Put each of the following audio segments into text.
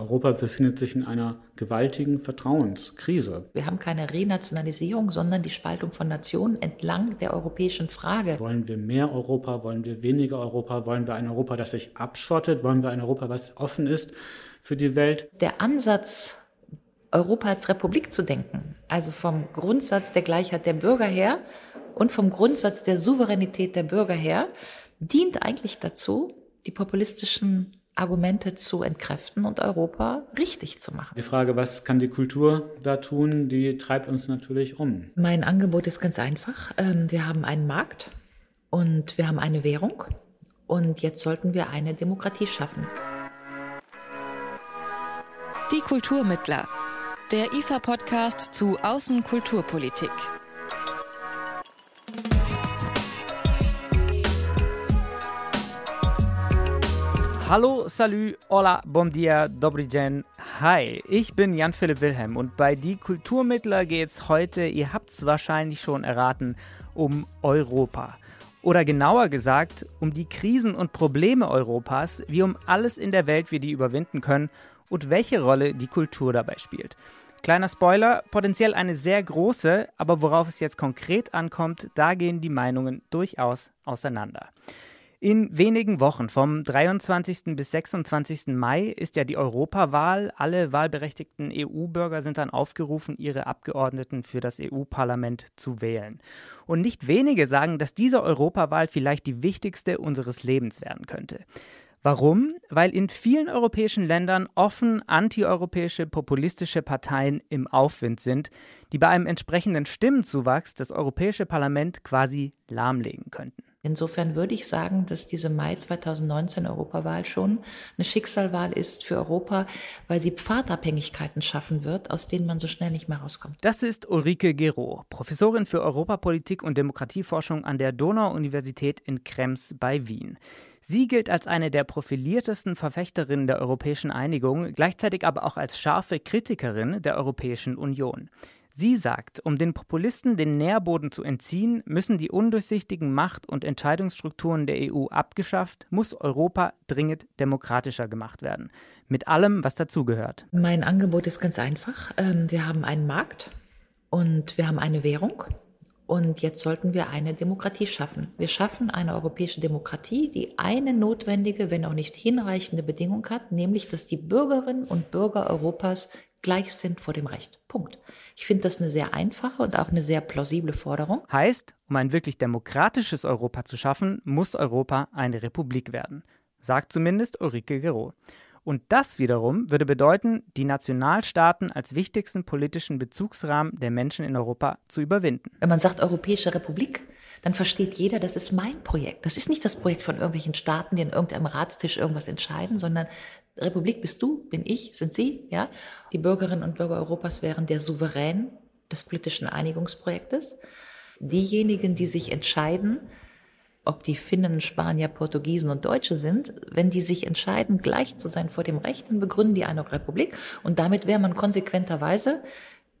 Europa befindet sich in einer gewaltigen Vertrauenskrise. Wir haben keine Renationalisierung, sondern die Spaltung von Nationen entlang der europäischen Frage. Wollen wir mehr Europa? Wollen wir weniger Europa? Wollen wir ein Europa, das sich abschottet? Wollen wir ein Europa, was offen ist für die Welt? Der Ansatz, Europa als Republik zu denken, also vom Grundsatz der Gleichheit der Bürger her und vom Grundsatz der Souveränität der Bürger her, dient eigentlich dazu, die populistischen Argumente zu entkräften und Europa richtig zu machen. Die Frage, was kann die Kultur da tun, die treibt uns natürlich um. Mein Angebot ist ganz einfach. Ähm, wir haben einen Markt und wir haben eine Währung und jetzt sollten wir eine Demokratie schaffen. Die Kulturmittler, der IFA-Podcast zu Außenkulturpolitik. Hallo, salut, hola, bom dia, dobry dzień. Hi, ich bin Jan-Philipp Wilhelm und bei Die Kulturmittler geht's heute, ihr habt's wahrscheinlich schon erraten, um Europa. Oder genauer gesagt, um die Krisen und Probleme Europas, wie um alles in der Welt wir die überwinden können und welche Rolle die Kultur dabei spielt. Kleiner Spoiler, potenziell eine sehr große, aber worauf es jetzt konkret ankommt, da gehen die Meinungen durchaus auseinander. In wenigen Wochen, vom 23. bis 26. Mai, ist ja die Europawahl. Alle wahlberechtigten EU-Bürger sind dann aufgerufen, ihre Abgeordneten für das EU-Parlament zu wählen. Und nicht wenige sagen, dass diese Europawahl vielleicht die wichtigste unseres Lebens werden könnte. Warum? Weil in vielen europäischen Ländern offen antieuropäische populistische Parteien im Aufwind sind, die bei einem entsprechenden Stimmenzuwachs das Europäische Parlament quasi lahmlegen könnten. Insofern würde ich sagen, dass diese Mai 2019 Europawahl schon eine Schicksalwahl ist für Europa, weil sie Pfadabhängigkeiten schaffen wird, aus denen man so schnell nicht mehr rauskommt. Das ist Ulrike Gero, Professorin für Europapolitik und Demokratieforschung an der Donau-Universität in Krems bei Wien. Sie gilt als eine der profiliertesten Verfechterinnen der europäischen Einigung, gleichzeitig aber auch als scharfe Kritikerin der Europäischen Union. Sie sagt, um den Populisten den Nährboden zu entziehen, müssen die undurchsichtigen Macht- und Entscheidungsstrukturen der EU abgeschafft, muss Europa dringend demokratischer gemacht werden. Mit allem, was dazugehört. Mein Angebot ist ganz einfach. Ähm, wir haben einen Markt und wir haben eine Währung. Und jetzt sollten wir eine Demokratie schaffen. Wir schaffen eine europäische Demokratie, die eine notwendige, wenn auch nicht hinreichende Bedingung hat, nämlich dass die Bürgerinnen und Bürger Europas gleich sind vor dem Recht. Punkt. Ich finde das eine sehr einfache und auch eine sehr plausible Forderung. Heißt, um ein wirklich demokratisches Europa zu schaffen, muss Europa eine Republik werden. Sagt zumindest Ulrike Gero. Und das wiederum würde bedeuten, die Nationalstaaten als wichtigsten politischen Bezugsrahmen der Menschen in Europa zu überwinden. Wenn man sagt Europäische Republik, dann versteht jeder, das ist mein Projekt. Das ist nicht das Projekt von irgendwelchen Staaten, die an irgendeinem Ratstisch irgendwas entscheiden, sondern Republik bist du, bin ich, sind Sie, ja. Die Bürgerinnen und Bürger Europas wären der Souverän des politischen Einigungsprojektes. Diejenigen, die sich entscheiden, ob die Finnen, Spanier, Portugiesen und Deutsche sind, wenn die sich entscheiden, gleich zu sein vor dem Recht, dann begründen die eine Republik und damit wäre man konsequenterweise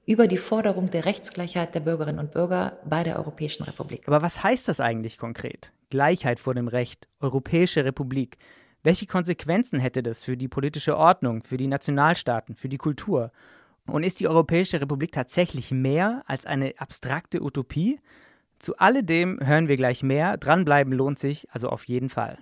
über die Forderung der Rechtsgleichheit der Bürgerinnen und Bürger bei der Europäischen Republik. Aber was heißt das eigentlich konkret? Gleichheit vor dem Recht, Europäische Republik. Welche Konsequenzen hätte das für die politische Ordnung, für die Nationalstaaten, für die Kultur? Und ist die Europäische Republik tatsächlich mehr als eine abstrakte Utopie? Zu alledem hören wir gleich mehr. Dranbleiben lohnt sich also auf jeden Fall.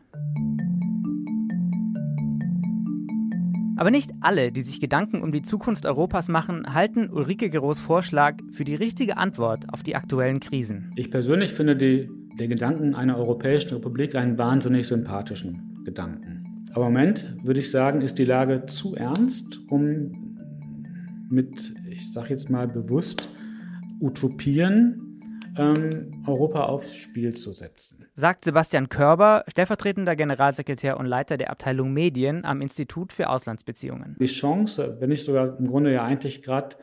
Aber nicht alle, die sich Gedanken um die Zukunft Europas machen, halten Ulrike Geros Vorschlag für die richtige Antwort auf die aktuellen Krisen. Ich persönlich finde die, den Gedanken einer Europäischen Republik einen wahnsinnig sympathischen. Gedanken. Aber im Moment würde ich sagen, ist die Lage zu ernst, um mit, ich sage jetzt mal bewusst, Utopien ähm, Europa aufs Spiel zu setzen. Sagt Sebastian Körber, stellvertretender Generalsekretär und Leiter der Abteilung Medien am Institut für Auslandsbeziehungen. Die Chance, wenn nicht sogar im Grunde ja eigentlich gerade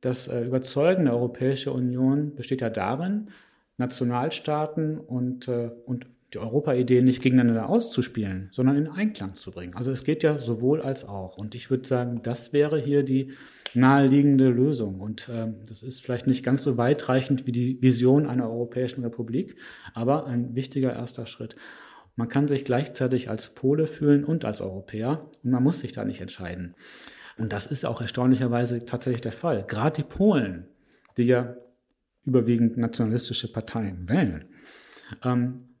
das äh, Überzeugen der Europäischen Union besteht ja darin, Nationalstaaten und, äh, und die Europa-Idee nicht gegeneinander auszuspielen, sondern in Einklang zu bringen. Also es geht ja sowohl als auch. Und ich würde sagen, das wäre hier die naheliegende Lösung. Und ähm, das ist vielleicht nicht ganz so weitreichend wie die Vision einer Europäischen Republik, aber ein wichtiger erster Schritt. Man kann sich gleichzeitig als Pole fühlen und als Europäer und man muss sich da nicht entscheiden. Und das ist auch erstaunlicherweise tatsächlich der Fall. Gerade die Polen, die ja überwiegend nationalistische Parteien wählen, ähm,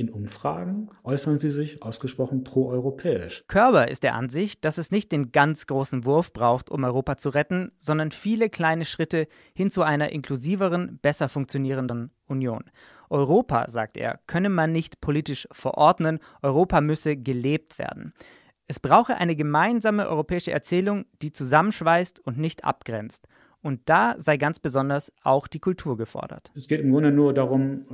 in Umfragen äußern sie sich ausgesprochen proeuropäisch. Körber ist der Ansicht, dass es nicht den ganz großen Wurf braucht, um Europa zu retten, sondern viele kleine Schritte hin zu einer inklusiveren, besser funktionierenden Union. Europa, sagt er, könne man nicht politisch verordnen, Europa müsse gelebt werden. Es brauche eine gemeinsame europäische Erzählung, die zusammenschweißt und nicht abgrenzt. Und da sei ganz besonders auch die Kultur gefordert. Es geht im Grunde nur darum,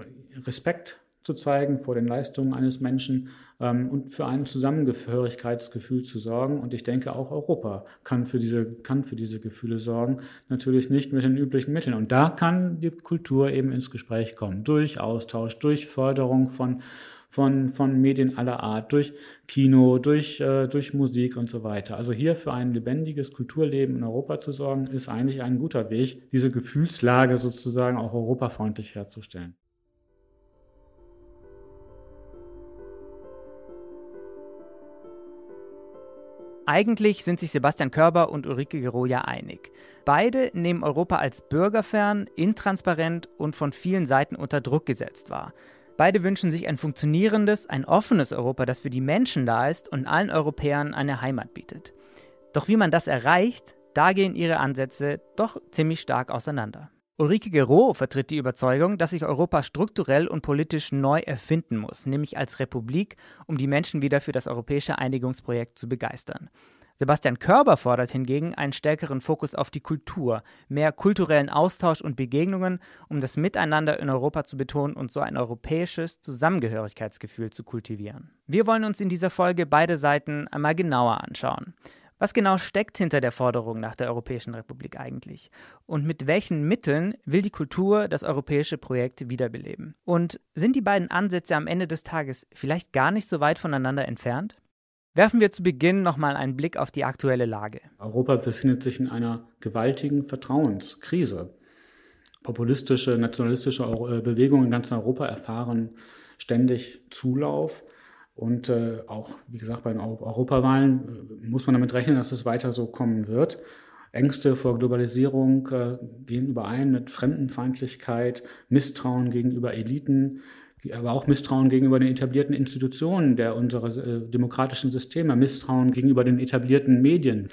Respekt zu zeigen vor den Leistungen eines Menschen ähm, und für ein Zusammengehörigkeitsgefühl zu sorgen. Und ich denke, auch Europa kann für, diese, kann für diese Gefühle sorgen, natürlich nicht mit den üblichen Mitteln. Und da kann die Kultur eben ins Gespräch kommen, durch Austausch, durch Förderung von, von, von Medien aller Art, durch Kino, durch, äh, durch Musik und so weiter. Also hier für ein lebendiges Kulturleben in Europa zu sorgen, ist eigentlich ein guter Weg, diese Gefühlslage sozusagen auch europafreundlich herzustellen. Eigentlich sind sich Sebastian Körber und Ulrike Gero ja einig. Beide nehmen Europa als bürgerfern, intransparent und von vielen Seiten unter Druck gesetzt wahr. Beide wünschen sich ein funktionierendes, ein offenes Europa, das für die Menschen da ist und allen Europäern eine Heimat bietet. Doch wie man das erreicht, da gehen ihre Ansätze doch ziemlich stark auseinander. Ulrike Gero vertritt die Überzeugung, dass sich Europa strukturell und politisch neu erfinden muss, nämlich als Republik, um die Menschen wieder für das europäische Einigungsprojekt zu begeistern. Sebastian Körber fordert hingegen einen stärkeren Fokus auf die Kultur, mehr kulturellen Austausch und Begegnungen, um das Miteinander in Europa zu betonen und so ein europäisches Zusammengehörigkeitsgefühl zu kultivieren. Wir wollen uns in dieser Folge beide Seiten einmal genauer anschauen. Was genau steckt hinter der Forderung nach der Europäischen Republik eigentlich? Und mit welchen Mitteln will die Kultur das europäische Projekt wiederbeleben? Und sind die beiden Ansätze am Ende des Tages vielleicht gar nicht so weit voneinander entfernt? Werfen wir zu Beginn nochmal einen Blick auf die aktuelle Lage. Europa befindet sich in einer gewaltigen Vertrauenskrise. Populistische, nationalistische äh, Bewegungen in ganz Europa erfahren ständig Zulauf. Und äh, auch, wie gesagt, bei den Europawahlen äh, muss man damit rechnen, dass es weiter so kommen wird. Ängste vor Globalisierung äh, gehen überein mit Fremdenfeindlichkeit, Misstrauen gegenüber Eliten, aber auch Misstrauen gegenüber den etablierten Institutionen der unserer äh, demokratischen Systeme, Misstrauen gegenüber den etablierten Medien.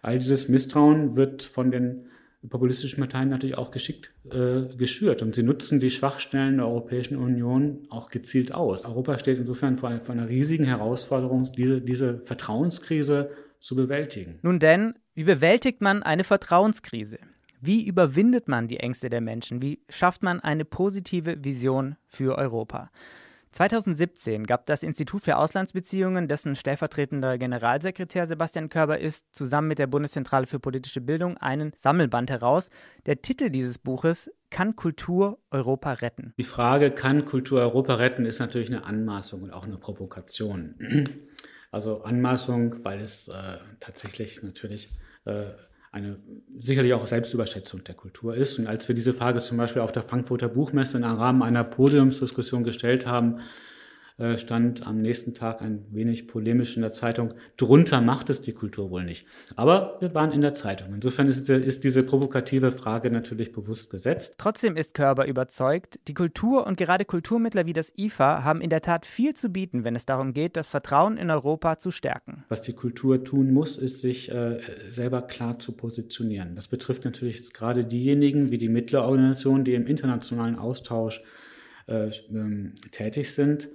All dieses Misstrauen wird von den populistischen Parteien natürlich auch geschickt äh, geschürt. Und sie nutzen die Schwachstellen der Europäischen Union auch gezielt aus. Europa steht insofern vor, vor einer riesigen Herausforderung, diese, diese Vertrauenskrise zu bewältigen. Nun denn, wie bewältigt man eine Vertrauenskrise? Wie überwindet man die Ängste der Menschen? Wie schafft man eine positive Vision für Europa? 2017 gab das Institut für Auslandsbeziehungen, dessen stellvertretender Generalsekretär Sebastian Körber ist, zusammen mit der Bundeszentrale für politische Bildung einen Sammelband heraus. Der Titel dieses Buches Kann Kultur Europa retten? Die Frage, kann Kultur Europa retten, ist natürlich eine Anmaßung und auch eine Provokation. Also Anmaßung, weil es äh, tatsächlich natürlich äh, eine sicherlich auch Selbstüberschätzung der Kultur ist. Und als wir diese Frage zum Beispiel auf der Frankfurter Buchmesse im Rahmen einer Podiumsdiskussion gestellt haben, äh, stand am nächsten Tag ein wenig polemisch in der Zeitung, drunter macht es die Kultur wohl nicht. Aber wir waren in der Zeitung. Insofern ist, ist diese provokative Frage natürlich bewusst gesetzt. Trotzdem ist Körber überzeugt, die Kultur und gerade Kulturmittler wie das IFA haben in der Tat viel zu bieten, wenn es darum geht, das Vertrauen in Europa zu stärken. Was die Kultur tun muss, ist sich äh, selber klar zu positionieren. Das betrifft natürlich gerade diejenigen wie die Mittlerorganisationen, die im internationalen Austausch äh, ähm, tätig sind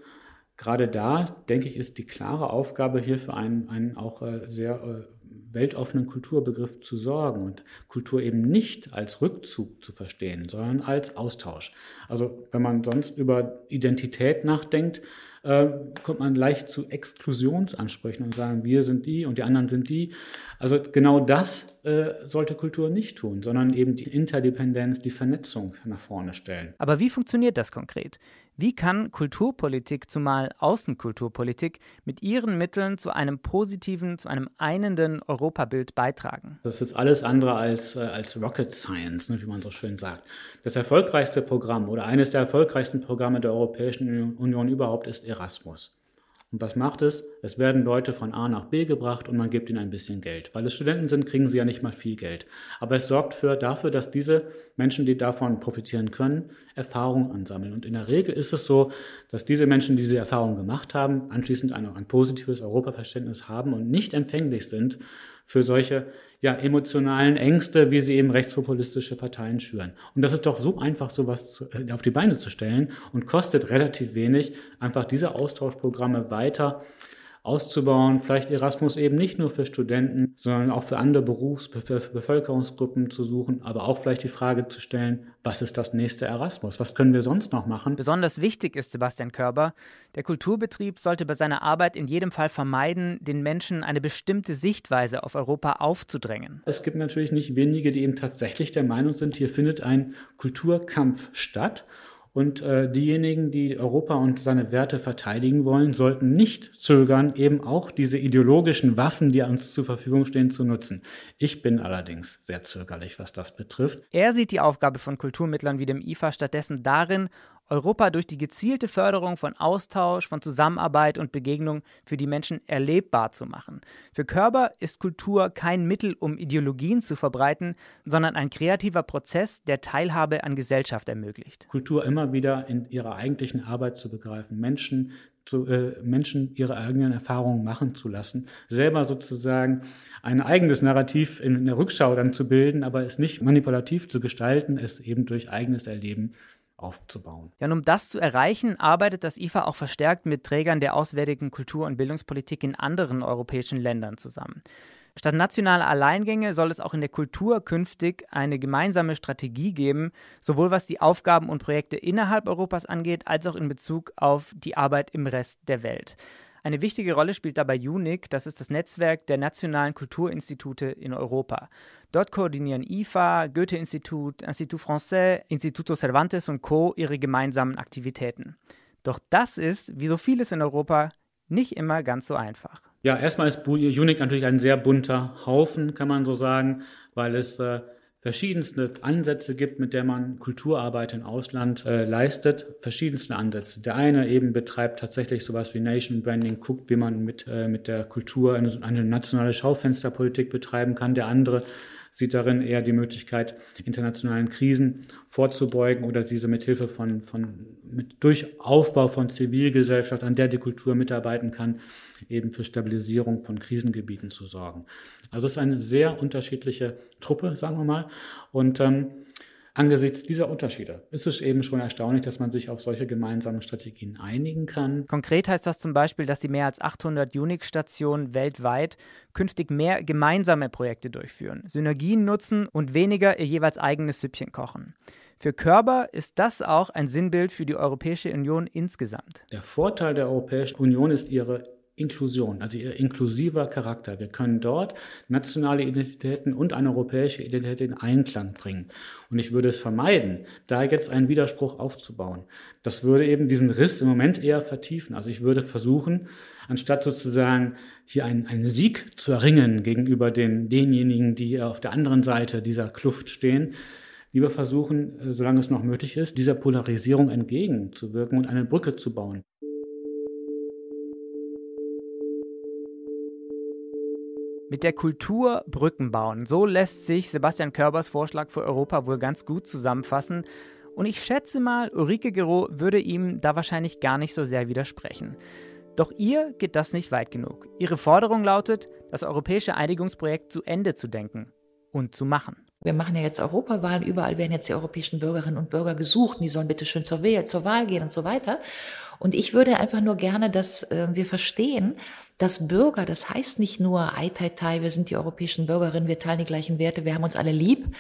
gerade da, denke ich, ist die klare Aufgabe hier für einen, einen auch äh, sehr äh, weltoffenen Kulturbegriff zu sorgen und Kultur eben nicht als Rückzug zu verstehen, sondern als Austausch. Also wenn man sonst über Identität nachdenkt, äh, kommt man leicht zu Exklusionsansprüchen und sagen, wir sind die und die anderen sind die. Also genau das äh, sollte Kultur nicht tun, sondern eben die Interdependenz, die Vernetzung nach vorne stellen. Aber wie funktioniert das konkret? Wie kann Kulturpolitik, zumal Außenkulturpolitik, mit ihren Mitteln zu einem positiven, zu einem einenden Europabild beitragen? Das ist alles andere als, äh, als Rocket Science, ne, wie man so schön sagt. Das erfolgreichste Programm oder eines der erfolgreichsten Programme der Europäischen Union überhaupt ist Erasmus. Und was macht es? Es werden Leute von A nach B gebracht und man gibt ihnen ein bisschen Geld. Weil es Studenten sind, kriegen sie ja nicht mal viel Geld. Aber es sorgt für, dafür, dass diese Menschen, die davon profitieren können, Erfahrung ansammeln. Und in der Regel ist es so, dass diese Menschen, die diese Erfahrung gemacht haben, anschließend ein, ein positives Europaverständnis haben und nicht empfänglich sind für solche ja, emotionalen Ängste, wie sie eben rechtspopulistische Parteien schüren. Und das ist doch so einfach, sowas zu, äh, auf die Beine zu stellen und kostet relativ wenig, einfach diese Austauschprogramme weiter auszubauen. Vielleicht Erasmus eben nicht nur für Studenten, sondern auch für andere Berufs-, für Bevölkerungsgruppen zu suchen, aber auch vielleicht die Frage zu stellen, was ist das nächste Erasmus? Was können wir sonst noch machen? Besonders wichtig ist Sebastian Körber, der Kulturbetrieb sollte bei seiner Arbeit in jedem Fall vermeiden, den Menschen eine bestimmte Sichtweise auf Europa aufzudrängen. Es gibt natürlich nicht wenige, die eben tatsächlich der Meinung sind, hier findet ein Kulturkampf statt. Und äh, diejenigen, die Europa und seine Werte verteidigen wollen, sollten nicht zögern, eben auch diese ideologischen Waffen, die uns zur Verfügung stehen, zu nutzen. Ich bin allerdings sehr zögerlich, was das betrifft. Er sieht die Aufgabe von Kulturmittlern wie dem IFA stattdessen darin, Europa durch die gezielte Förderung von Austausch, von Zusammenarbeit und Begegnung für die Menschen erlebbar zu machen. Für Körber ist Kultur kein Mittel, um Ideologien zu verbreiten, sondern ein kreativer Prozess, der Teilhabe an Gesellschaft ermöglicht. Kultur immer wieder in ihrer eigentlichen Arbeit zu begreifen, Menschen zu, äh, Menschen ihre eigenen Erfahrungen machen zu lassen, selber sozusagen ein eigenes Narrativ in, in der Rückschau dann zu bilden, aber es nicht manipulativ zu gestalten, es eben durch eigenes Erleben aufzubauen. Ja, und um das zu erreichen, arbeitet das IFA auch verstärkt mit Trägern der auswärtigen Kultur- und Bildungspolitik in anderen europäischen Ländern zusammen. Statt nationaler Alleingänge soll es auch in der Kultur künftig eine gemeinsame Strategie geben, sowohl was die Aufgaben und Projekte innerhalb Europas angeht, als auch in Bezug auf die Arbeit im Rest der Welt. Eine wichtige Rolle spielt dabei UNIC, das ist das Netzwerk der nationalen Kulturinstitute in Europa. Dort koordinieren IFA, Goethe-Institut, Institut Français, Instituto Cervantes und Co. ihre gemeinsamen Aktivitäten. Doch das ist, wie so vieles in Europa, nicht immer ganz so einfach. Ja, erstmal ist UNIC natürlich ein sehr bunter Haufen, kann man so sagen, weil es äh, verschiedenste Ansätze gibt, mit der man Kulturarbeit im Ausland äh, leistet. Verschiedenste Ansätze. Der eine eben betreibt tatsächlich sowas wie Nation Branding, guckt, wie man mit, äh, mit der Kultur eine, eine nationale Schaufensterpolitik betreiben kann. Der andere sieht darin eher die Möglichkeit, internationalen Krisen vorzubeugen oder diese mit Hilfe von, von mit, durch Aufbau von Zivilgesellschaft, an der die Kultur mitarbeiten kann, eben für Stabilisierung von Krisengebieten zu sorgen. Also es ist eine sehr unterschiedliche Truppe, sagen wir mal. Und ähm, Angesichts dieser Unterschiede ist es eben schon erstaunlich, dass man sich auf solche gemeinsamen Strategien einigen kann. Konkret heißt das zum Beispiel, dass die mehr als 800 Unix-Stationen weltweit künftig mehr gemeinsame Projekte durchführen, Synergien nutzen und weniger ihr jeweils eigenes Süppchen kochen. Für Körber ist das auch ein Sinnbild für die Europäische Union insgesamt. Der Vorteil der Europäischen Union ist ihre Inklusion, also ihr inklusiver Charakter. Wir können dort nationale Identitäten und eine europäische Identität in Einklang bringen. Und ich würde es vermeiden, da jetzt einen Widerspruch aufzubauen. Das würde eben diesen Riss im Moment eher vertiefen. Also ich würde versuchen, anstatt sozusagen hier einen, einen Sieg zu erringen gegenüber den, denjenigen, die auf der anderen Seite dieser Kluft stehen, lieber versuchen, äh, solange es noch möglich ist, dieser Polarisierung entgegenzuwirken und eine Brücke zu bauen. Mit der Kultur Brücken bauen. So lässt sich Sebastian Körbers Vorschlag für Europa wohl ganz gut zusammenfassen. Und ich schätze mal, Ulrike Gero würde ihm da wahrscheinlich gar nicht so sehr widersprechen. Doch ihr geht das nicht weit genug. Ihre Forderung lautet, das europäische Einigungsprojekt zu Ende zu denken und zu machen. Wir machen ja jetzt Europawahlen, überall werden jetzt die europäischen Bürgerinnen und Bürger gesucht, die sollen bitte schön zur, Wahl, zur Wahl gehen und so weiter. Und ich würde einfach nur gerne, dass äh, wir verstehen, dass Bürger, das heißt nicht nur, ei, tai, tai, wir sind die europäischen Bürgerinnen, wir teilen die gleichen Werte, wir haben uns alle lieb,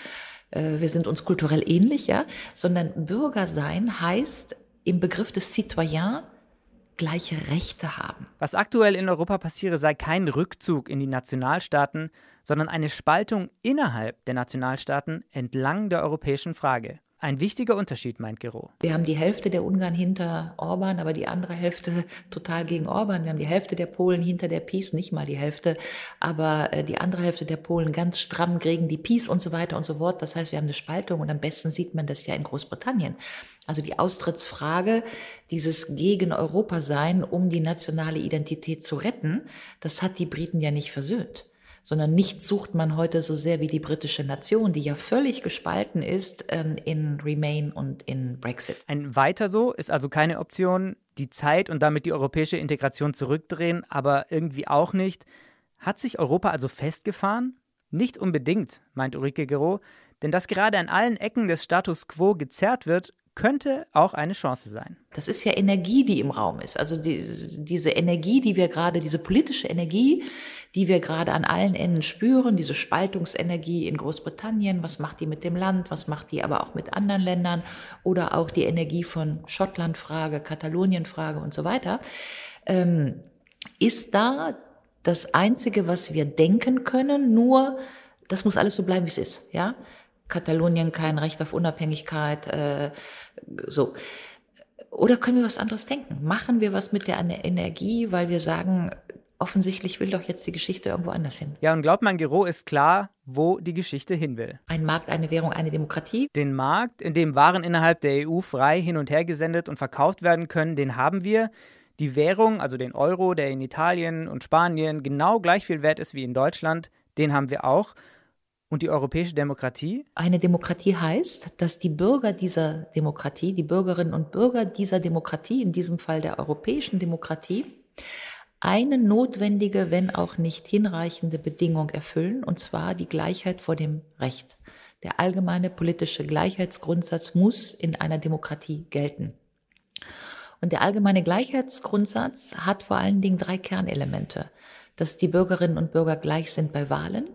äh, wir sind uns kulturell ähnlich, ja, sondern Bürger sein heißt im Begriff des Citoyen gleiche Rechte haben. Was aktuell in Europa passiere, sei kein Rückzug in die Nationalstaaten, sondern eine Spaltung innerhalb der Nationalstaaten entlang der europäischen Frage. Ein wichtiger Unterschied, meint Gero. Wir haben die Hälfte der Ungarn hinter Orban, aber die andere Hälfte total gegen Orban. Wir haben die Hälfte der Polen hinter der Peace, nicht mal die Hälfte, aber äh, die andere Hälfte der Polen ganz stramm gegen die Peace und so weiter und so fort. Das heißt, wir haben eine Spaltung und am besten sieht man das ja in Großbritannien. Also die Austrittsfrage, dieses gegen Europa sein, um die nationale Identität zu retten, das hat die Briten ja nicht versöhnt sondern nichts sucht man heute so sehr wie die britische Nation, die ja völlig gespalten ist ähm, in Remain und in Brexit. Ein weiter so ist also keine Option, die Zeit und damit die europäische Integration zurückdrehen, aber irgendwie auch nicht. Hat sich Europa also festgefahren? Nicht unbedingt, meint Ulrike Gero, denn dass gerade an allen Ecken des Status quo gezerrt wird, könnte auch eine Chance sein. Das ist ja Energie, die im Raum ist. Also die, diese Energie, die wir gerade, diese politische Energie, die wir gerade an allen Enden spüren, diese Spaltungsenergie in Großbritannien, was macht die mit dem Land, was macht die aber auch mit anderen Ländern oder auch die Energie von Schottlandfrage, Katalonienfrage und so weiter, ähm, ist da das Einzige, was wir denken können, nur das muss alles so bleiben, wie es ist, ja. Katalonien kein Recht auf Unabhängigkeit, äh, so. Oder können wir was anderes denken? Machen wir was mit der Energie, weil wir sagen, offensichtlich will doch jetzt die Geschichte irgendwo anders hin. Ja, und glaubt man, Gero ist klar, wo die Geschichte hin will. Ein Markt, eine Währung, eine Demokratie. Den Markt, in dem Waren innerhalb der EU frei hin und her gesendet und verkauft werden können, den haben wir. Die Währung, also den Euro, der in Italien und Spanien genau gleich viel wert ist wie in Deutschland, den haben wir auch. Und die europäische Demokratie? Eine Demokratie heißt, dass die Bürger dieser Demokratie, die Bürgerinnen und Bürger dieser Demokratie, in diesem Fall der europäischen Demokratie, eine notwendige, wenn auch nicht hinreichende Bedingung erfüllen, und zwar die Gleichheit vor dem Recht. Der allgemeine politische Gleichheitsgrundsatz muss in einer Demokratie gelten. Und der allgemeine Gleichheitsgrundsatz hat vor allen Dingen drei Kernelemente. Dass die Bürgerinnen und Bürger gleich sind bei Wahlen,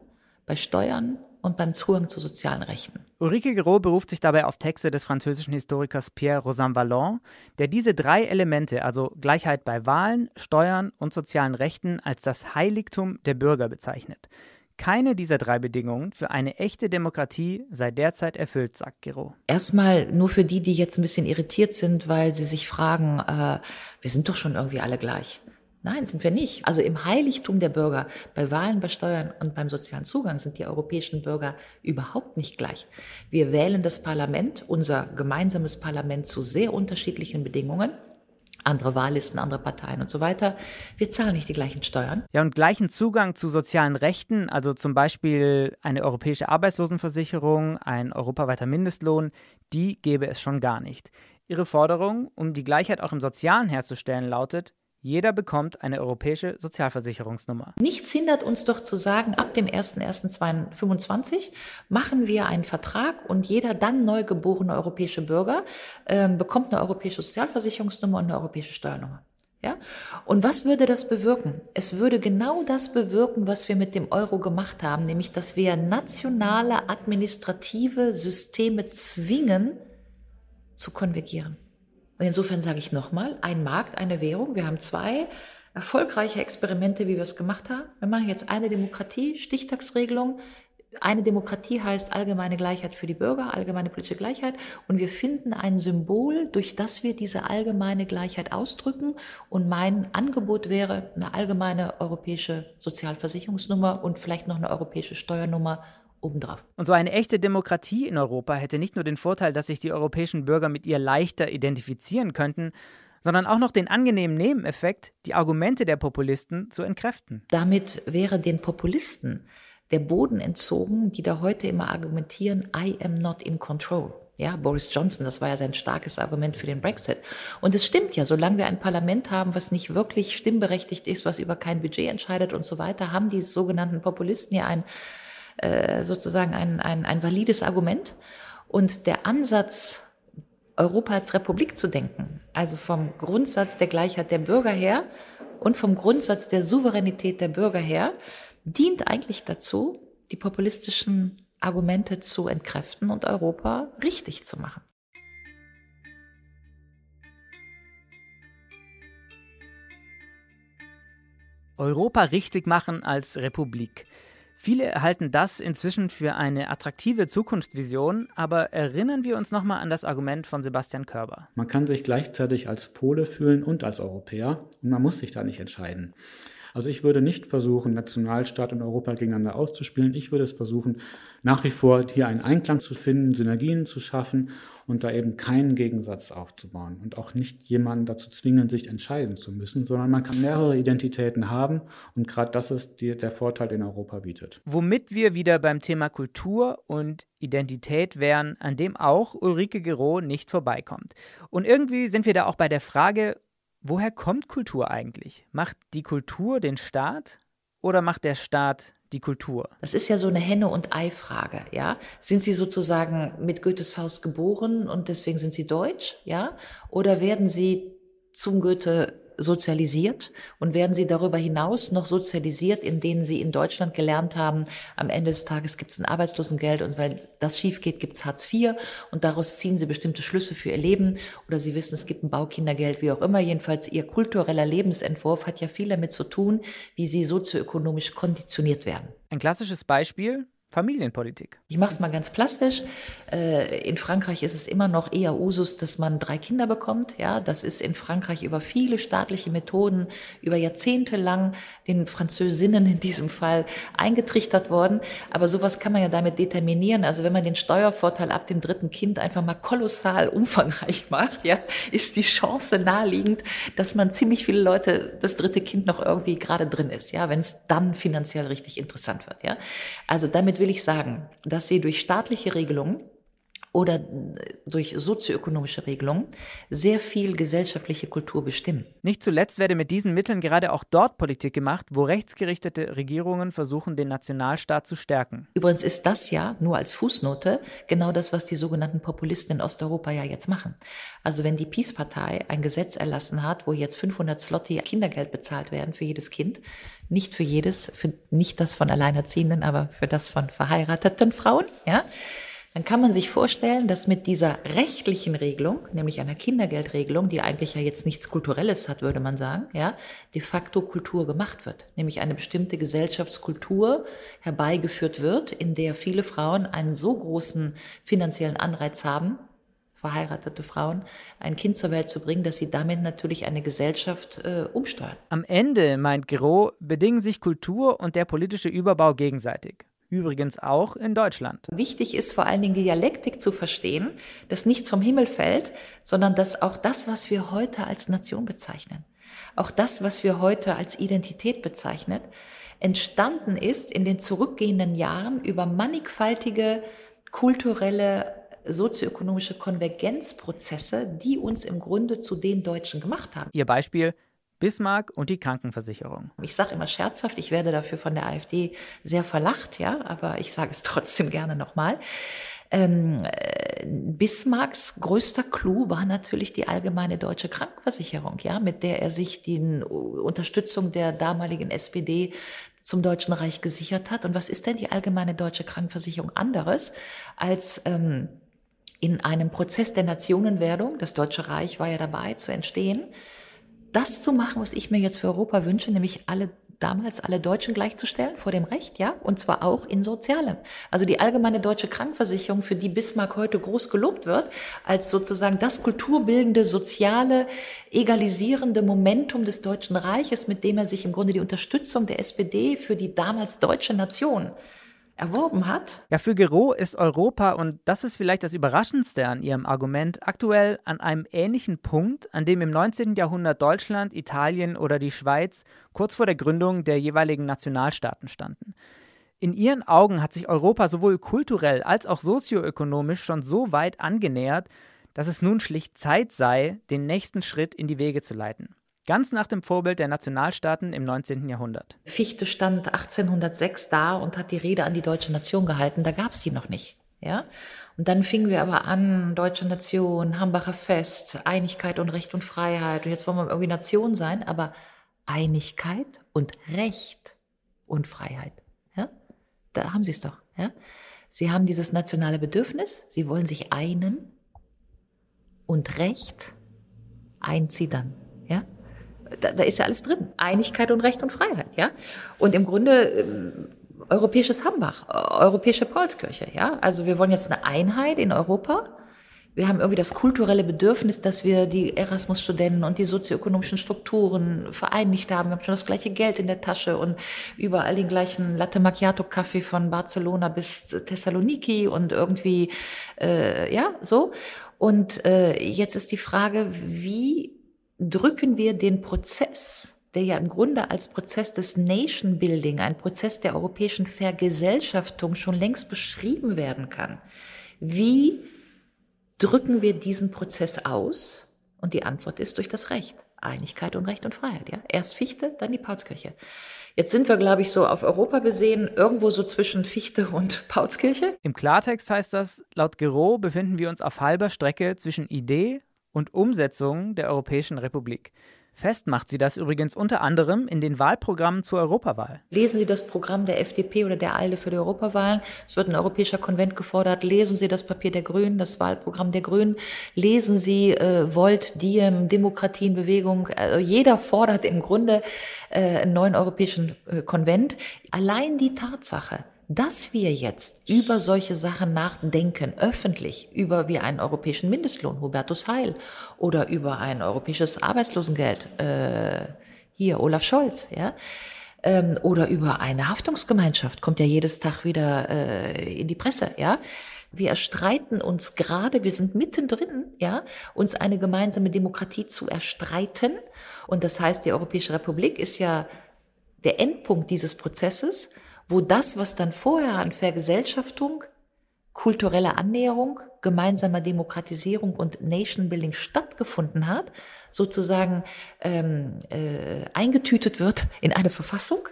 bei Steuern und beim Zugang zu sozialen Rechten. Ulrike Gero beruft sich dabei auf Texte des französischen Historikers Pierre Rosan Vallon, der diese drei Elemente, also Gleichheit bei Wahlen, Steuern und sozialen Rechten, als das Heiligtum der Bürger bezeichnet. Keine dieser drei Bedingungen für eine echte Demokratie sei derzeit erfüllt, sagt Gero. Erstmal nur für die, die jetzt ein bisschen irritiert sind, weil sie sich fragen, äh, wir sind doch schon irgendwie alle gleich. Nein, sind wir nicht. Also im Heiligtum der Bürger, bei Wahlen, bei Steuern und beim sozialen Zugang sind die europäischen Bürger überhaupt nicht gleich. Wir wählen das Parlament, unser gemeinsames Parlament zu sehr unterschiedlichen Bedingungen andere Wahllisten, andere Parteien und so weiter. Wir zahlen nicht die gleichen Steuern. Ja, und gleichen Zugang zu sozialen Rechten, also zum Beispiel eine europäische Arbeitslosenversicherung, ein europaweiter Mindestlohn, die gäbe es schon gar nicht. Ihre Forderung, um die Gleichheit auch im Sozialen herzustellen, lautet, jeder bekommt eine europäische Sozialversicherungsnummer. Nichts hindert uns doch zu sagen, ab dem 01.01.2025 machen wir einen Vertrag und jeder dann neu geborene europäische Bürger äh, bekommt eine europäische Sozialversicherungsnummer und eine europäische Steuernummer. Ja? Und was würde das bewirken? Es würde genau das bewirken, was wir mit dem Euro gemacht haben, nämlich dass wir nationale administrative Systeme zwingen zu konvergieren. Und insofern sage ich nochmal, ein Markt, eine Währung. Wir haben zwei erfolgreiche Experimente, wie wir es gemacht haben. Wir machen jetzt eine Demokratie, Stichtagsregelung. Eine Demokratie heißt allgemeine Gleichheit für die Bürger, allgemeine politische Gleichheit. Und wir finden ein Symbol, durch das wir diese allgemeine Gleichheit ausdrücken. Und mein Angebot wäre eine allgemeine europäische Sozialversicherungsnummer und vielleicht noch eine europäische Steuernummer obendrauf. Und so eine echte Demokratie in Europa hätte nicht nur den Vorteil, dass sich die europäischen Bürger mit ihr leichter identifizieren könnten, sondern auch noch den angenehmen Nebeneffekt, die Argumente der Populisten zu entkräften. Damit wäre den Populisten der Boden entzogen, die da heute immer argumentieren, I am not in control. Ja, Boris Johnson, das war ja sein starkes Argument für den Brexit. Und es stimmt ja, solange wir ein Parlament haben, was nicht wirklich stimmberechtigt ist, was über kein Budget entscheidet und so weiter, haben die sogenannten Populisten ja ein äh, sozusagen ein, ein, ein valides Argument. Und der Ansatz, Europa als Republik zu denken, also vom Grundsatz der Gleichheit der Bürger her und vom Grundsatz der Souveränität der Bürger her, dient eigentlich dazu, die populistischen Argumente zu entkräften und Europa richtig zu machen. Europa richtig machen als Republik. Viele halten das inzwischen für eine attraktive Zukunftsvision, aber erinnern wir uns nochmal an das Argument von Sebastian Körber. Man kann sich gleichzeitig als Pole fühlen und als Europäer und man muss sich da nicht entscheiden. Also ich würde nicht versuchen, Nationalstaat und Europa gegeneinander auszuspielen. Ich würde es versuchen, nach wie vor hier einen Einklang zu finden, Synergien zu schaffen und da eben keinen Gegensatz aufzubauen und auch nicht jemanden dazu zwingen, sich entscheiden zu müssen, sondern man kann mehrere Identitäten haben und gerade das ist die, der Vorteil, den Europa bietet. Womit wir wieder beim Thema Kultur und Identität wären, an dem auch Ulrike Gero nicht vorbeikommt. Und irgendwie sind wir da auch bei der Frage, Woher kommt Kultur eigentlich? Macht die Kultur den Staat oder macht der Staat die Kultur? Das ist ja so eine Henne- und Ei-Frage, ja. Sind Sie sozusagen mit Goethes Faust geboren und deswegen sind Sie deutsch, ja? Oder werden Sie zum Goethe sozialisiert und werden sie darüber hinaus noch sozialisiert, in denen sie in Deutschland gelernt haben, am Ende des Tages gibt es ein Arbeitslosengeld und wenn das schief geht, gibt es Hartz IV und daraus ziehen sie bestimmte Schlüsse für ihr Leben oder sie wissen, es gibt ein Baukindergeld, wie auch immer. Jedenfalls ihr kultureller Lebensentwurf hat ja viel damit zu tun, wie sie sozioökonomisch konditioniert werden. Ein klassisches Beispiel, Familienpolitik. Ich mache es mal ganz plastisch. Äh, in Frankreich ist es immer noch eher Usus, dass man drei Kinder bekommt. Ja, das ist in Frankreich über viele staatliche Methoden über Jahrzehnte lang den Französinnen in diesem Fall eingetrichtert worden. Aber sowas kann man ja damit determinieren. Also wenn man den Steuervorteil ab dem dritten Kind einfach mal kolossal umfangreich macht, ja, ist die Chance naheliegend, dass man ziemlich viele Leute das dritte Kind noch irgendwie gerade drin ist. Ja, wenn es dann finanziell richtig interessant wird. Ja, also damit will ich sagen, dass sie durch staatliche Regelungen oder durch sozioökonomische Regelungen sehr viel gesellschaftliche Kultur bestimmen. Nicht zuletzt werde mit diesen Mitteln gerade auch dort Politik gemacht, wo rechtsgerichtete Regierungen versuchen, den Nationalstaat zu stärken. Übrigens ist das ja nur als Fußnote genau das, was die sogenannten Populisten in Osteuropa ja jetzt machen. Also wenn die Peace-Partei ein Gesetz erlassen hat, wo jetzt 500 Slotti Kindergeld bezahlt werden für jedes Kind, nicht für jedes, für nicht das von Alleinerziehenden, aber für das von verheirateten Frauen, ja, dann kann man sich vorstellen, dass mit dieser rechtlichen Regelung, nämlich einer Kindergeldregelung, die eigentlich ja jetzt nichts Kulturelles hat, würde man sagen, ja, de facto Kultur gemacht wird. Nämlich eine bestimmte Gesellschaftskultur herbeigeführt wird, in der viele Frauen einen so großen finanziellen Anreiz haben, verheiratete Frauen, ein Kind zur Welt zu bringen, dass sie damit natürlich eine Gesellschaft äh, umsteuern. Am Ende, meint Gero, bedingen sich Kultur und der politische Überbau gegenseitig. Übrigens auch in Deutschland. Wichtig ist vor allen Dingen die Dialektik zu verstehen, dass nichts vom Himmel fällt, sondern dass auch das, was wir heute als Nation bezeichnen, auch das, was wir heute als Identität bezeichnen, entstanden ist in den zurückgehenden Jahren über mannigfaltige kulturelle sozioökonomische Konvergenzprozesse, die uns im Grunde zu den Deutschen gemacht haben. Ihr Beispiel Bismarck und die Krankenversicherung. Ich sage immer scherzhaft, ich werde dafür von der AfD sehr verlacht, ja, aber ich sage es trotzdem gerne nochmal. Ähm, äh, Bismarcks größter Clou war natürlich die allgemeine deutsche Krankenversicherung, ja, mit der er sich die Unterstützung der damaligen SPD zum Deutschen Reich gesichert hat. Und was ist denn die allgemeine deutsche Krankenversicherung anderes als ähm, in einem Prozess der Nationenwerdung, das Deutsche Reich war ja dabei zu entstehen, das zu machen, was ich mir jetzt für Europa wünsche, nämlich alle damals alle Deutschen gleichzustellen vor dem Recht, ja, und zwar auch in Sozialem. Also die allgemeine deutsche Krankenversicherung, für die Bismarck heute groß gelobt wird, als sozusagen das kulturbildende, soziale, egalisierende Momentum des Deutschen Reiches, mit dem er sich im Grunde die Unterstützung der SPD für die damals deutsche Nation erworben hat. Ja, für Gero ist Europa, und das ist vielleicht das Überraschendste an ihrem Argument, aktuell an einem ähnlichen Punkt, an dem im 19. Jahrhundert Deutschland, Italien oder die Schweiz kurz vor der Gründung der jeweiligen Nationalstaaten standen. In ihren Augen hat sich Europa sowohl kulturell als auch sozioökonomisch schon so weit angenähert, dass es nun schlicht Zeit sei, den nächsten Schritt in die Wege zu leiten. Ganz nach dem Vorbild der Nationalstaaten im 19. Jahrhundert. Fichte stand 1806 da und hat die Rede an die deutsche Nation gehalten. Da gab es die noch nicht. Ja? Und dann fingen wir aber an, deutsche Nation, Hambacher Fest, Einigkeit und Recht und Freiheit. Und jetzt wollen wir irgendwie Nation sein, aber Einigkeit und Recht und Freiheit. Ja? Da haben Sie es doch. Ja? Sie haben dieses nationale Bedürfnis, Sie wollen sich einen und Recht Sie dann. Da, da ist ja alles drin. Einigkeit und Recht und Freiheit, ja. Und im Grunde, ähm, europäisches Hambach, europäische Paulskirche, ja. Also wir wollen jetzt eine Einheit in Europa. Wir haben irgendwie das kulturelle Bedürfnis, dass wir die Erasmus-Studenten und die sozioökonomischen Strukturen vereinigt haben. Wir haben schon das gleiche Geld in der Tasche und überall den gleichen Latte Macchiato-Kaffee von Barcelona bis Thessaloniki und irgendwie, äh, ja, so. Und äh, jetzt ist die Frage, wie drücken wir den Prozess der ja im Grunde als Prozess des Nation Building, ein Prozess der europäischen Vergesellschaftung schon längst beschrieben werden kann. Wie drücken wir diesen Prozess aus? Und die Antwort ist durch das Recht. Einigkeit und Recht und Freiheit. Ja? Erst Fichte, dann die Paulskirche. Jetzt sind wir, glaube ich, so auf Europa besehen, irgendwo so zwischen Fichte und Paulskirche. Im Klartext heißt das, laut Gero befinden wir uns auf halber Strecke zwischen Idee und Umsetzung der Europäischen Republik. Fest macht sie das übrigens unter anderem in den Wahlprogrammen zur Europawahl. Lesen Sie das Programm der FDP oder der ALDE für die Europawahlen. Es wird ein europäischer Konvent gefordert. Lesen Sie das Papier der Grünen, das Wahlprogramm der Grünen. Lesen Sie äh, Volt, Diem, Demokratie in Bewegung. Also jeder fordert im Grunde äh, einen neuen europäischen äh, Konvent. Allein die Tatsache, dass wir jetzt über solche Sachen nachdenken, öffentlich, über wie einen europäischen Mindestlohn, Hubertus Heil, oder über ein europäisches Arbeitslosengeld, äh, hier Olaf Scholz, ja, ähm, oder über eine Haftungsgemeinschaft, kommt ja jedes Tag wieder äh, in die Presse, ja. Wir erstreiten uns gerade, wir sind mittendrin, ja, uns eine gemeinsame Demokratie zu erstreiten. Und das heißt, die Europäische Republik ist ja der Endpunkt dieses Prozesses wo das, was dann vorher an Vergesellschaftung, kultureller Annäherung, gemeinsamer Demokratisierung und Nation Building stattgefunden hat, sozusagen ähm, äh, eingetütet wird in eine Verfassung.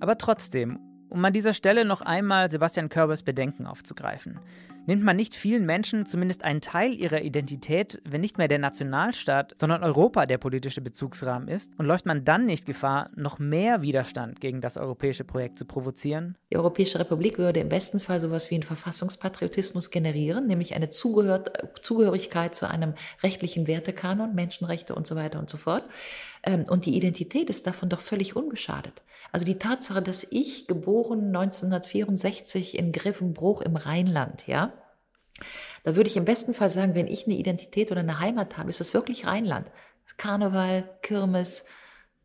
Aber trotzdem, um an dieser Stelle noch einmal Sebastian Körbers Bedenken aufzugreifen. Nimmt man nicht vielen Menschen zumindest einen Teil ihrer Identität, wenn nicht mehr der Nationalstaat, sondern Europa der politische Bezugsrahmen ist, und läuft man dann nicht Gefahr, noch mehr Widerstand gegen das europäische Projekt zu provozieren? Die Europäische Republik würde im besten Fall sowas wie einen Verfassungspatriotismus generieren, nämlich eine Zugehörigkeit zu einem rechtlichen Wertekanon, Menschenrechte und so weiter und so fort. Ähm, und die Identität ist davon doch völlig unbeschadet. Also die Tatsache, dass ich geboren 1964 in Griffenbruch im Rheinland, ja, da würde ich im besten Fall sagen, wenn ich eine Identität oder eine Heimat habe, ist das wirklich Rheinland. Karneval, Kirmes,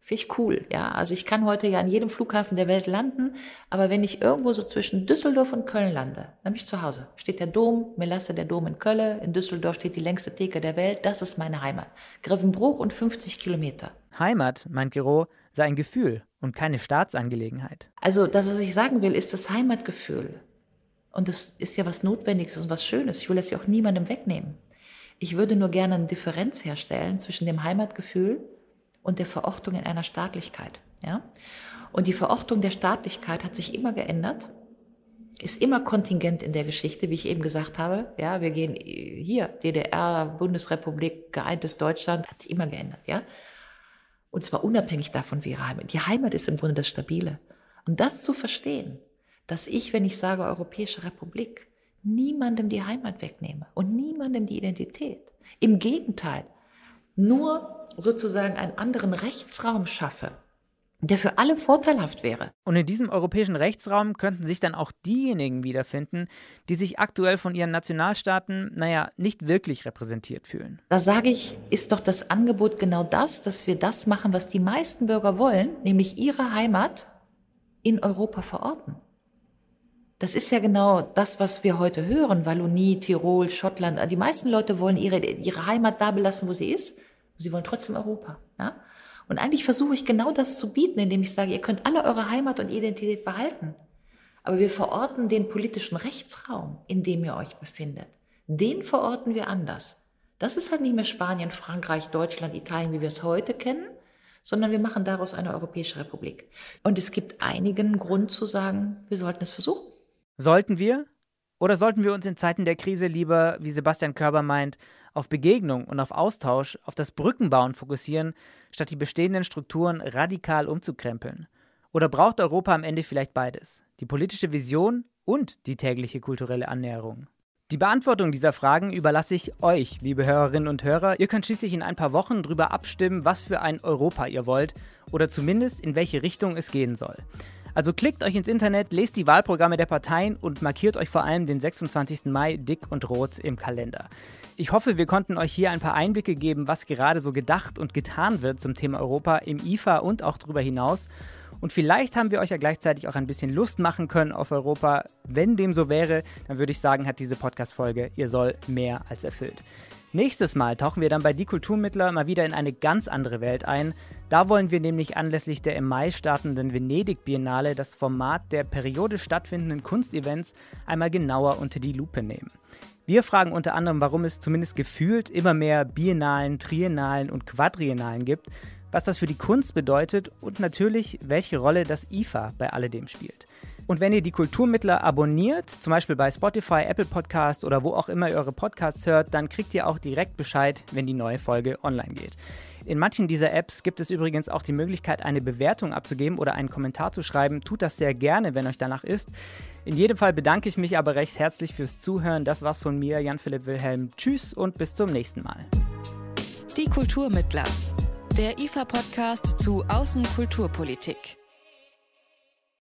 Finde ich cool, ja. Also ich kann heute ja an jedem Flughafen der Welt landen, aber wenn ich irgendwo so zwischen Düsseldorf und Köln lande, dann bin ich zu Hause. Steht der Dom, Melasse der Dom in Köln, in Düsseldorf steht die längste Theke der Welt, das ist meine Heimat. Griffenbruch und 50 Kilometer. Heimat, meint Giro, sei ein Gefühl und keine Staatsangelegenheit. Also das, was ich sagen will, ist das Heimatgefühl. Und das ist ja was Notwendiges und was Schönes. Ich will das ja auch niemandem wegnehmen. Ich würde nur gerne eine Differenz herstellen zwischen dem Heimatgefühl und der Verortung in einer Staatlichkeit. Ja? Und die Verortung der Staatlichkeit hat sich immer geändert, ist immer kontingent in der Geschichte, wie ich eben gesagt habe. Ja, wir gehen hier, DDR, Bundesrepublik, geeintes Deutschland, hat sich immer geändert. Ja? Und zwar unabhängig davon, wie ihre Heimat. Die Heimat ist im Grunde das Stabile. Und das zu verstehen, dass ich, wenn ich sage Europäische Republik, niemandem die Heimat wegnehme und niemandem die Identität. Im Gegenteil, nur sozusagen einen anderen Rechtsraum schaffe, der für alle vorteilhaft wäre. Und in diesem europäischen Rechtsraum könnten sich dann auch diejenigen wiederfinden, die sich aktuell von ihren Nationalstaaten, naja, nicht wirklich repräsentiert fühlen. Da sage ich, ist doch das Angebot genau das, dass wir das machen, was die meisten Bürger wollen, nämlich ihre Heimat in Europa verorten. Das ist ja genau das, was wir heute hören. Wallonie, Tirol, Schottland. Die meisten Leute wollen ihre, ihre Heimat da belassen, wo sie ist. Sie wollen trotzdem Europa. Ja? Und eigentlich versuche ich genau das zu bieten, indem ich sage, ihr könnt alle eure Heimat und Identität behalten. Aber wir verorten den politischen Rechtsraum, in dem ihr euch befindet. Den verorten wir anders. Das ist halt nicht mehr Spanien, Frankreich, Deutschland, Italien, wie wir es heute kennen, sondern wir machen daraus eine Europäische Republik. Und es gibt einigen Grund zu sagen, wir sollten es versuchen. Sollten wir? Oder sollten wir uns in Zeiten der Krise lieber, wie Sebastian Körber meint, auf Begegnung und auf Austausch, auf das Brückenbauen fokussieren, statt die bestehenden Strukturen radikal umzukrempeln? Oder braucht Europa am Ende vielleicht beides? Die politische Vision und die tägliche kulturelle Annäherung? Die Beantwortung dieser Fragen überlasse ich euch, liebe Hörerinnen und Hörer. Ihr könnt schließlich in ein paar Wochen darüber abstimmen, was für ein Europa ihr wollt oder zumindest in welche Richtung es gehen soll. Also klickt euch ins Internet, lest die Wahlprogramme der Parteien und markiert euch vor allem den 26. Mai dick und rot im Kalender. Ich hoffe, wir konnten euch hier ein paar Einblicke geben, was gerade so gedacht und getan wird zum Thema Europa im IFA und auch darüber hinaus. Und vielleicht haben wir euch ja gleichzeitig auch ein bisschen Lust machen können auf Europa. Wenn dem so wäre, dann würde ich sagen, hat diese Podcast-Folge ihr soll mehr als erfüllt. Nächstes Mal tauchen wir dann bei Die Kulturmittler mal wieder in eine ganz andere Welt ein. Da wollen wir nämlich anlässlich der im Mai startenden Venedig-Biennale das Format der periodisch stattfindenden Kunstevents einmal genauer unter die Lupe nehmen. Wir fragen unter anderem, warum es zumindest gefühlt immer mehr Biennalen, Triennalen und Quadriennalen gibt, was das für die Kunst bedeutet und natürlich, welche Rolle das IFA bei alledem spielt. Und wenn ihr die Kulturmittler abonniert, zum Beispiel bei Spotify, Apple Podcasts oder wo auch immer ihr eure Podcasts hört, dann kriegt ihr auch direkt Bescheid, wenn die neue Folge online geht. In manchen dieser Apps gibt es übrigens auch die Möglichkeit, eine Bewertung abzugeben oder einen Kommentar zu schreiben. Tut das sehr gerne, wenn euch danach ist. In jedem Fall bedanke ich mich aber recht herzlich fürs Zuhören. Das war's von mir, Jan-Philipp Wilhelm. Tschüss und bis zum nächsten Mal. Die Kulturmittler der IFA-Podcast zu Außenkulturpolitik.